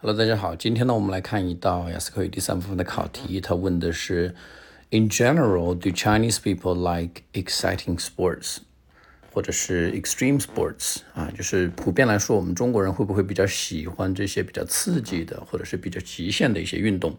Hello，大家好，今天呢，我们来看一道雅思口语第三部分的考题，它问的是：In general, do Chinese people like exciting sports？或者是 extreme sports 啊，就是普遍来说，我们中国人会不会比较喜欢这些比较刺激的，或者是比较极限的一些运动？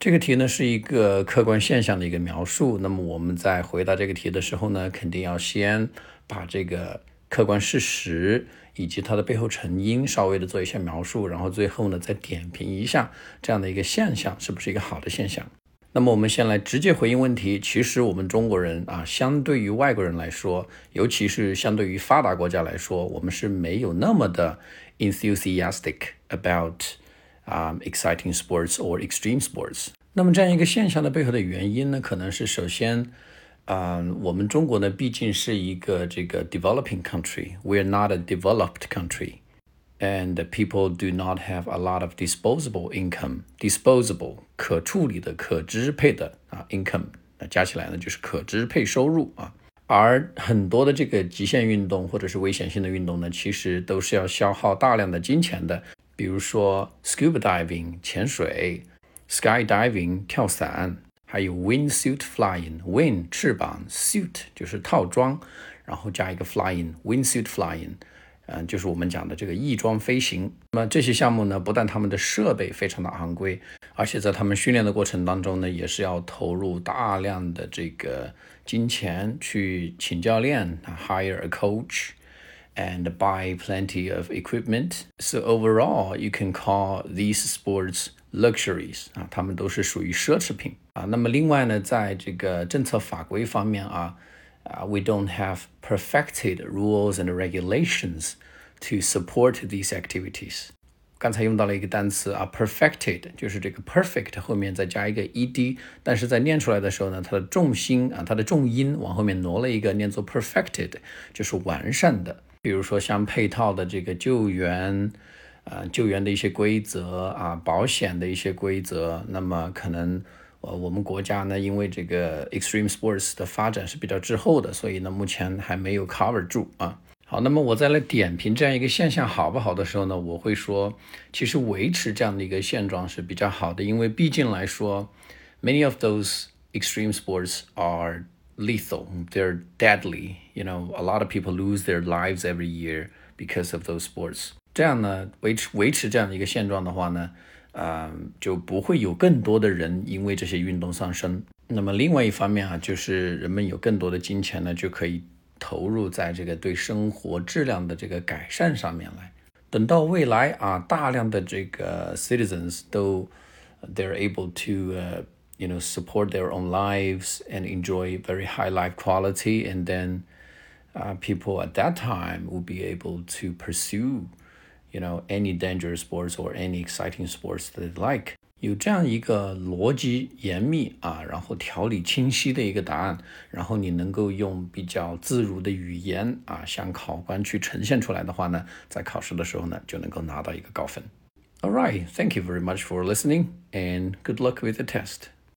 这个题呢是一个客观现象的一个描述。那么我们在回答这个题的时候呢，肯定要先把这个客观事实。以及它的背后成因，稍微的做一些描述，然后最后呢再点评一下这样的一个现象是不是一个好的现象。那么我们先来直接回应问题。其实我们中国人啊，相对于外国人来说，尤其是相对于发达国家来说，我们是没有那么的 enthusiastic about 啊 exciting sports or extreme sports。那么这样一个现象的背后的原因呢，可能是首先。啊，我们中国呢，毕竟是一个这个 developing country. We are not a developed country, and people do not have a lot of disposable income. Disposable 可处理的、可支配的啊，income 那加起来呢就是可支配收入啊。而很多的这个极限运动或者是危险性的运动呢，其实都是要消耗大量的金钱的。比如说 scuba diving 潜水，skydiving 跳伞。还有 wingsuit flying，wing 翅膀，suit 就是套装，然后加一个 flying，wingsuit flying，嗯，就是我们讲的这个翼装飞行。那么这些项目呢，不但他们的设备非常的昂贵，而且在他们训练的过程当中呢，也是要投入大量的这个金钱去请教练，hire a coach and buy plenty of equipment. So overall, you can call these sports luxuries 啊，它们都是属于奢侈品啊。那么另外呢，在这个政策法规方面啊，啊，we don't have perfected rules and regulations to support these activities。刚才用到了一个单词啊，perfected，就是这个 perfect 后面再加一个 ed，但是在念出来的时候呢，它的重心啊，它的重音往后面挪了一个，念作 perfected，就是完善的。比如说像配套的这个救援。呃，救援的一些规则啊，保险的一些规则，那么可能呃，我们国家呢，因为这个 extreme sports 的发展是比较滞后的，所以呢，目前还没有 cover 住啊。好，那么我再来点评这样一个现象好不好的时候呢，我会说，其实维持这样的一个现状是比较好的，因为毕竟来说，many of those extreme sports are lethal，they're deadly，you know，a lot of people lose their lives every year because of those sports。这样呢，维持维持这样的一个现状的话呢，啊，就不会有更多的人因为这些运动丧生。那么另外一方面啊，就是人们有更多的金钱呢，就可以投入在这个对生活质量的这个改善上面来。等到未来啊，大量的这个 citizens 都 they're able to uh you know support their own lives and enjoy very high life quality, and then uh people at that time will be able to pursue. you know any dangerous sports or any exciting sports they like。有这样一个逻辑严密啊，然后条理清晰的一个答案，然后你能够用比较自如的语言啊，向考官去呈现出来的话呢，在考试的时候呢，就能够拿到一个高分。All right, thank you very much for listening, and good luck with the test.